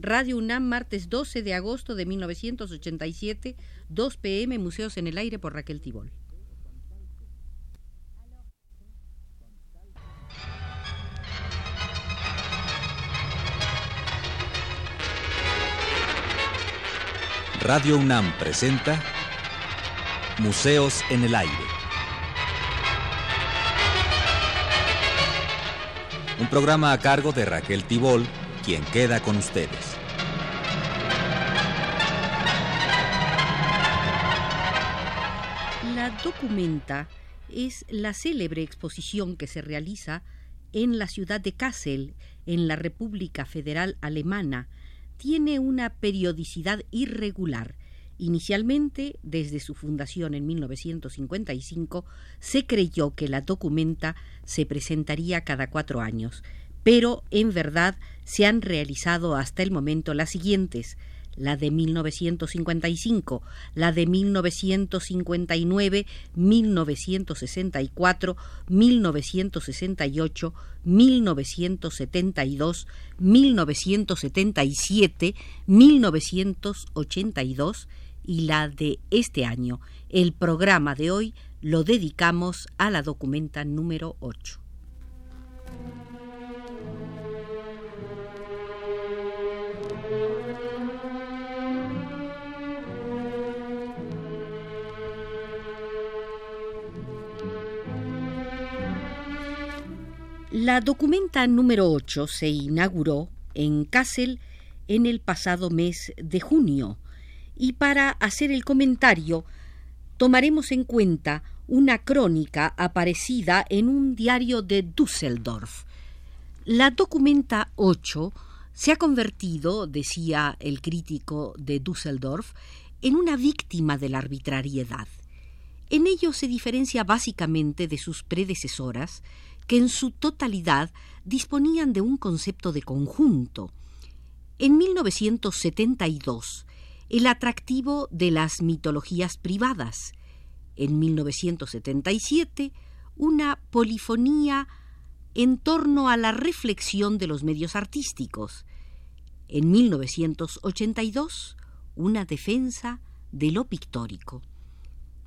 Radio UNAM, martes 12 de agosto de 1987, 2 pm, Museos en el Aire por Raquel Tibol. Radio UNAM presenta Museos en el Aire. Un programa a cargo de Raquel Tibol, queda con ustedes. La documenta es la célebre exposición que se realiza en la ciudad de Kassel, en la República Federal Alemana. Tiene una periodicidad irregular Inicialmente, desde su fundación en 1955, se creyó que la documenta se presentaría cada cuatro años, pero en verdad se han realizado hasta el momento las siguientes la de 1955, la de 1959, 1964, 1968, 1972, 1977, 1982 y la de este año. El programa de hoy lo dedicamos a la documenta número 8. La documenta número 8 se inauguró en Kassel en el pasado mes de junio y para hacer el comentario tomaremos en cuenta una crónica aparecida en un diario de Düsseldorf. La documenta 8 se ha convertido, decía el crítico de Düsseldorf, en una víctima de la arbitrariedad. En ello se diferencia básicamente de sus predecesoras, que en su totalidad disponían de un concepto de conjunto. En 1972 el atractivo de las mitologías privadas. En 1977, una polifonía en torno a la reflexión de los medios artísticos. En 1982, una defensa de lo pictórico.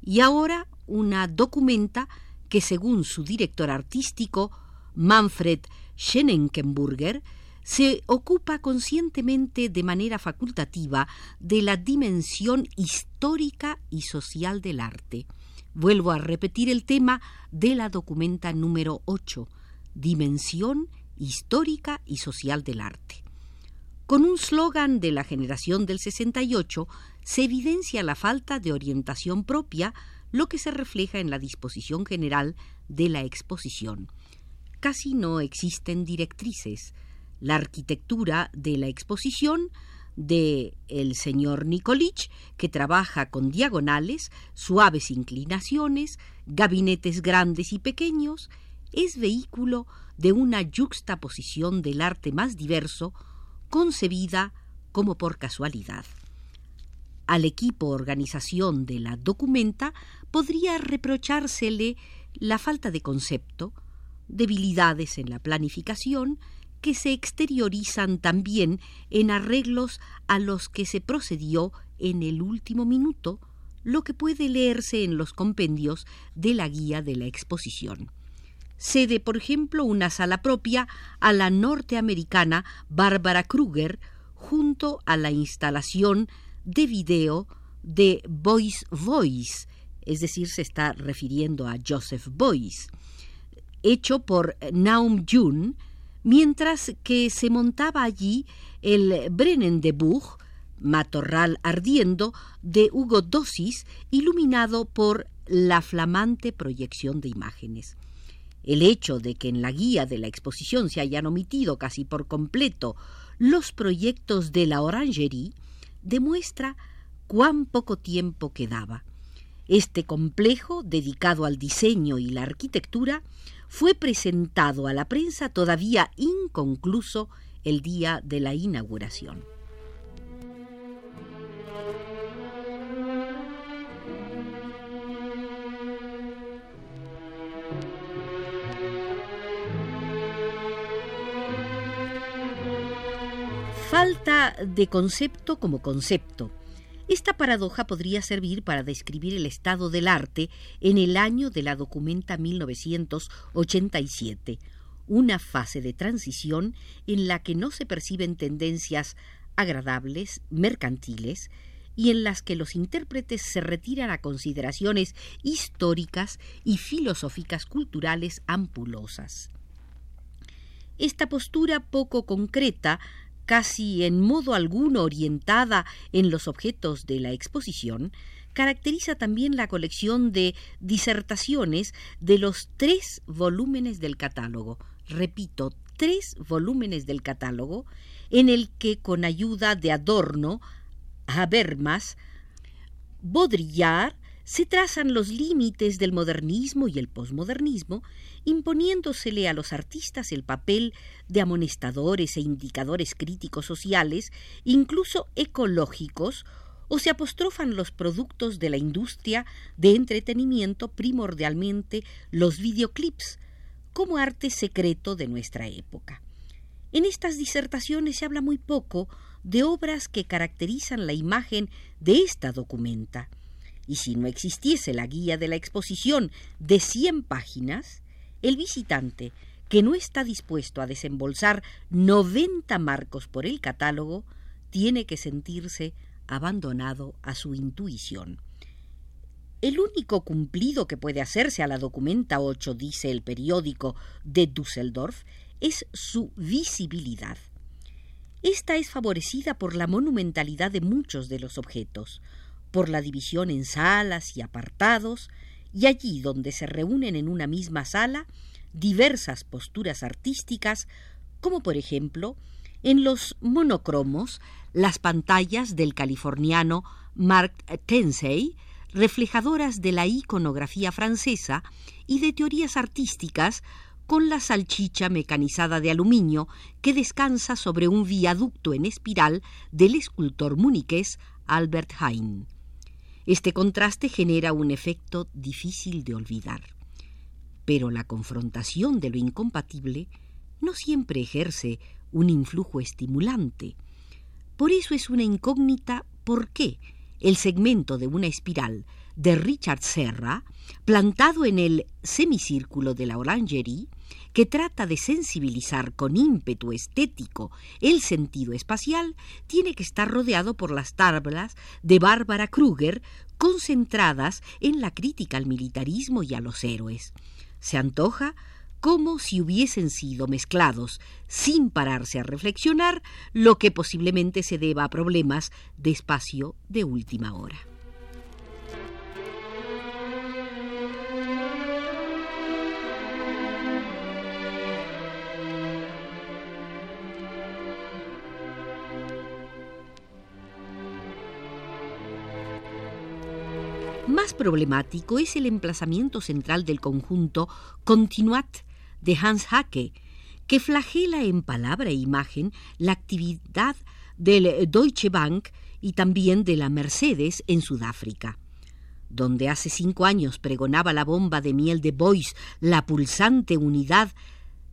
Y ahora una documenta que, según su director artístico, Manfred Schenenkenburger, se ocupa conscientemente de manera facultativa de la dimensión histórica y social del arte. Vuelvo a repetir el tema de la documenta número 8, Dimensión histórica y social del arte. Con un slogan de la generación del 68 se evidencia la falta de orientación propia, lo que se refleja en la disposición general de la exposición. Casi no existen directrices, la arquitectura de la exposición de el señor Nicolich, que trabaja con diagonales, suaves inclinaciones, gabinetes grandes y pequeños, es vehículo de una yuxtaposición del arte más diverso, concebida como por casualidad. Al equipo organización de la documenta podría reprochársele la falta de concepto, debilidades en la planificación que se exteriorizan también en arreglos a los que se procedió en el último minuto, lo que puede leerse en los compendios de la guía de la exposición. Cede, por ejemplo, una sala propia a la norteamericana Barbara Kruger junto a la instalación de video de Voice Voice, es decir, se está refiriendo a Joseph Boyce, hecho por Naum Jun, mientras que se montaba allí el Brennendebuch, matorral ardiendo, de Hugo Dosis, iluminado por la flamante proyección de imágenes. El hecho de que en la guía de la exposición se hayan omitido casi por completo los proyectos de la Orangerie demuestra cuán poco tiempo quedaba. Este complejo, dedicado al diseño y la arquitectura, fue presentado a la prensa todavía inconcluso el día de la inauguración. falta de concepto como concepto. Esta paradoja podría servir para describir el estado del arte en el año de la documenta 1987, una fase de transición en la que no se perciben tendencias agradables, mercantiles, y en las que los intérpretes se retiran a consideraciones históricas y filosóficas culturales ampulosas. Esta postura poco concreta, casi en modo alguno orientada en los objetos de la exposición, caracteriza también la colección de disertaciones de los tres volúmenes del catálogo. Repito, tres volúmenes del catálogo, en el que con ayuda de Adorno, Habermas, Baudrillard se trazan los límites del modernismo y el posmodernismo, imponiéndosele a los artistas el papel de amonestadores e indicadores críticos sociales, incluso ecológicos, o se apostrofan los productos de la industria de entretenimiento, primordialmente los videoclips, como arte secreto de nuestra época. En estas disertaciones se habla muy poco de obras que caracterizan la imagen de esta documenta. Y si no existiese la guía de la exposición de 100 páginas, el visitante que no está dispuesto a desembolsar 90 marcos por el catálogo tiene que sentirse abandonado a su intuición. El único cumplido que puede hacerse a la documenta 8, dice el periódico de Düsseldorf, es su visibilidad. Esta es favorecida por la monumentalidad de muchos de los objetos, por la división en salas y apartados, y allí donde se reúnen en una misma sala diversas posturas artísticas, como por ejemplo en los monocromos, las pantallas del californiano Mark Tensey, reflejadoras de la iconografía francesa y de teorías artísticas con la salchicha mecanizada de aluminio que descansa sobre un viaducto en espiral del escultor muniqués Albert Heijn. Este contraste genera un efecto difícil de olvidar. Pero la confrontación de lo incompatible no siempre ejerce un influjo estimulante. Por eso es una incógnita por qué el segmento de una espiral de Richard Serra, plantado en el semicírculo de la Orangerie, que trata de sensibilizar con ímpetu estético el sentido espacial, tiene que estar rodeado por las tablas de Bárbara Kruger concentradas en la crítica al militarismo y a los héroes. Se antoja como si hubiesen sido mezclados, sin pararse a reflexionar, lo que posiblemente se deba a problemas de espacio de última hora. Más problemático es el emplazamiento central del conjunto Continuat de Hans Hacke, que flagela en palabra e imagen la actividad del Deutsche Bank y también de la Mercedes en Sudáfrica. Donde hace cinco años pregonaba la bomba de miel de Boyce la pulsante unidad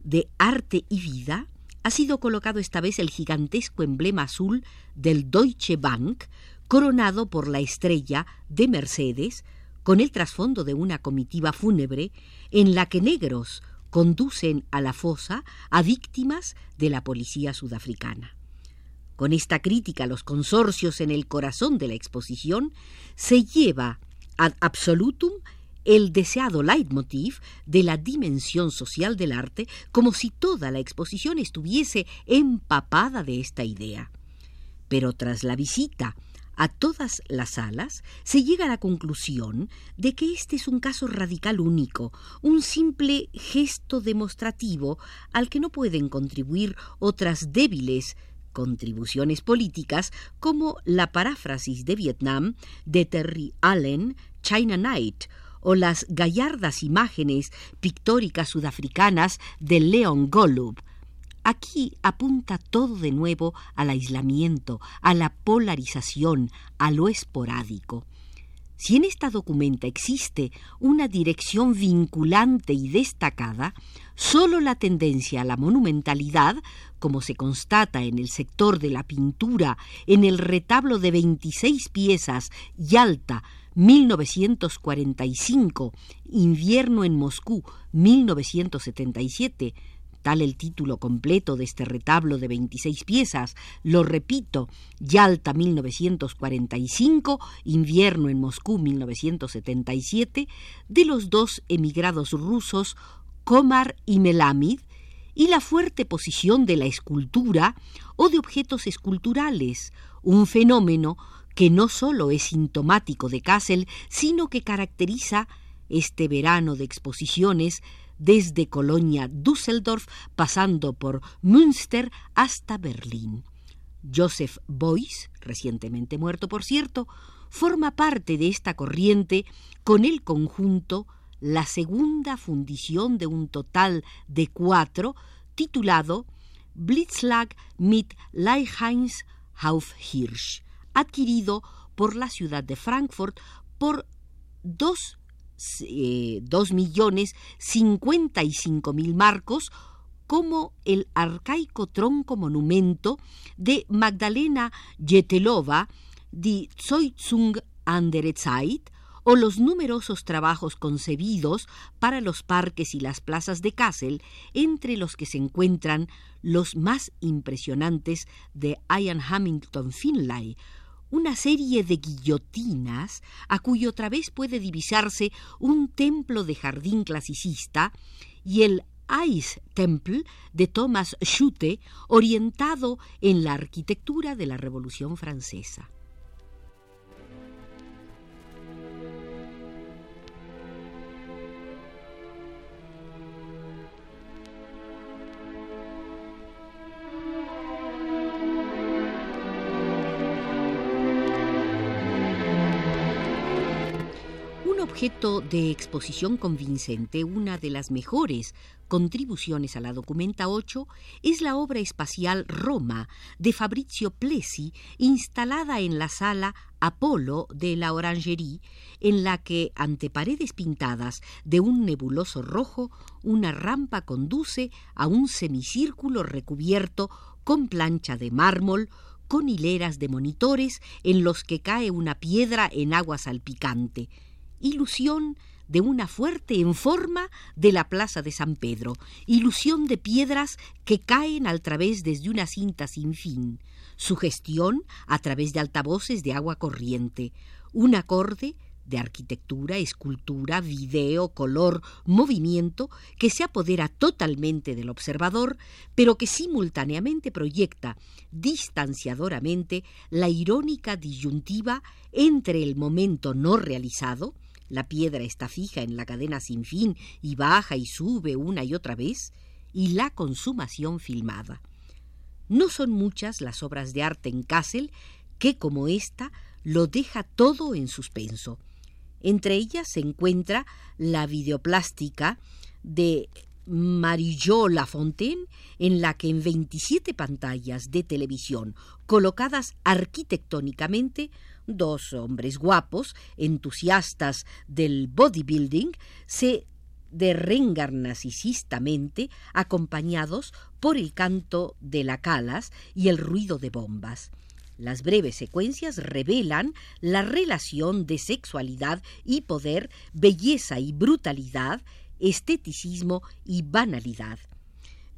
de arte y vida, ha sido colocado esta vez el gigantesco emblema azul del Deutsche Bank coronado por la estrella de Mercedes, con el trasfondo de una comitiva fúnebre en la que negros conducen a la fosa a víctimas de la policía sudafricana. Con esta crítica a los consorcios en el corazón de la exposición, se lleva ad absolutum el deseado leitmotiv de la dimensión social del arte, como si toda la exposición estuviese empapada de esta idea. Pero tras la visita a todas las salas, se llega a la conclusión de que este es un caso radical único, un simple gesto demostrativo al que no pueden contribuir otras débiles contribuciones políticas como la paráfrasis de Vietnam de Terry Allen, China Night, o las gallardas imágenes pictóricas sudafricanas de Leon Golub, Aquí apunta todo de nuevo al aislamiento, a la polarización, a lo esporádico. Si en esta documenta existe una dirección vinculante y destacada, sólo la tendencia a la monumentalidad, como se constata en el sector de la pintura, en el retablo de 26 piezas Yalta 1945, Invierno en Moscú 1977, tal el título completo de este retablo de 26 piezas, lo repito, Yalta 1945, Invierno en Moscú 1977, de los dos emigrados rusos Komar y Melamid, y la fuerte posición de la escultura o de objetos esculturales, un fenómeno que no sólo es sintomático de Kassel, sino que caracteriza este verano de exposiciones desde Colonia Düsseldorf pasando por Münster hasta Berlín. Joseph Beuys, recientemente muerto por cierto, forma parte de esta corriente con el conjunto la segunda fundición de un total de cuatro titulado Blitzlag mit Hirsch adquirido por la ciudad de Frankfurt por dos, eh, millones cincuenta y cinco mil marcos como el arcaico tronco monumento de Magdalena Jetelova die Zoizung an der Zeit o los numerosos trabajos concebidos para los parques y las plazas de Kassel, entre los que se encuentran los más impresionantes de Ian Hamilton Finlay, una serie de guillotinas a cuyo través puede divisarse un templo de jardín clasicista y el Ice Temple de Thomas Schutte, orientado en la arquitectura de la Revolución Francesa. Objeto de exposición convincente, una de las mejores contribuciones a la Documenta 8 es la obra espacial Roma de Fabrizio Plessi, instalada en la sala Apolo de la Orangerie, en la que, ante paredes pintadas de un nebuloso rojo, una rampa conduce a un semicírculo recubierto con plancha de mármol, con hileras de monitores en los que cae una piedra en agua salpicante, ilusión de una fuerte en forma de la plaza de San Pedro, ilusión de piedras que caen al través desde una cinta sin fin, sugestión a través de altavoces de agua corriente, un acorde de arquitectura, escultura, video, color, movimiento, que se apodera totalmente del observador, pero que simultáneamente proyecta distanciadoramente la irónica disyuntiva entre el momento no realizado, la piedra está fija en la cadena sin fin y baja y sube una y otra vez, y la consumación filmada. No son muchas las obras de arte en Kassel que, como esta, lo deja todo en suspenso. Entre ellas se encuentra la videoplástica de Marillo Lafontaine, en la que en 27 pantallas de televisión colocadas arquitectónicamente dos hombres guapos, entusiastas del bodybuilding, se derrengan narcisistamente acompañados por el canto de la calas y el ruido de bombas. Las breves secuencias revelan la relación de sexualidad y poder, belleza y brutalidad, esteticismo y banalidad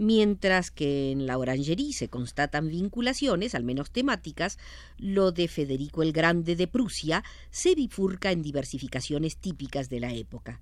mientras que en la Orangerie se constatan vinculaciones, al menos temáticas, lo de Federico el Grande de Prusia se bifurca en diversificaciones típicas de la época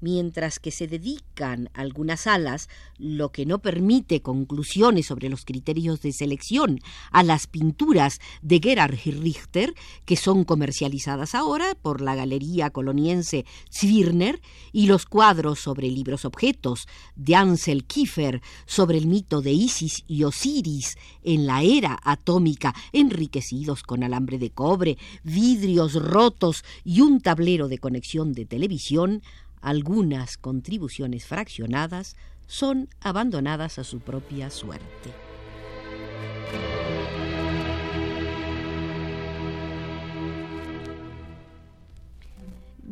mientras que se dedican algunas salas, lo que no permite conclusiones sobre los criterios de selección a las pinturas de Gerhard Richter, que son comercializadas ahora por la galería coloniense Zwirner, y los cuadros sobre libros objetos de Ansel Kiefer sobre el mito de Isis y Osiris en la era atómica, enriquecidos con alambre de cobre, vidrios rotos y un tablero de conexión de televisión, algunas contribuciones fraccionadas son abandonadas a su propia suerte.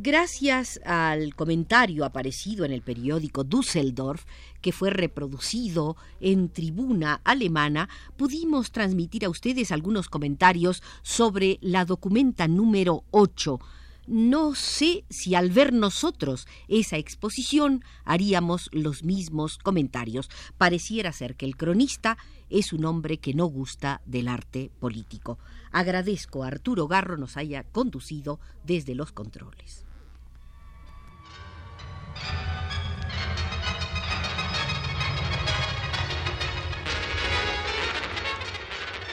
Gracias al comentario aparecido en el periódico Düsseldorf, que fue reproducido en tribuna alemana, pudimos transmitir a ustedes algunos comentarios sobre la documenta número 8. No sé si al ver nosotros esa exposición haríamos los mismos comentarios. Pareciera ser que el cronista es un hombre que no gusta del arte político. Agradezco a Arturo Garro nos haya conducido desde los controles.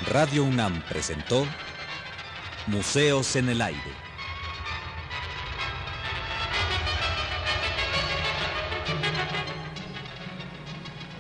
Radio UNAM presentó Museos en el Aire.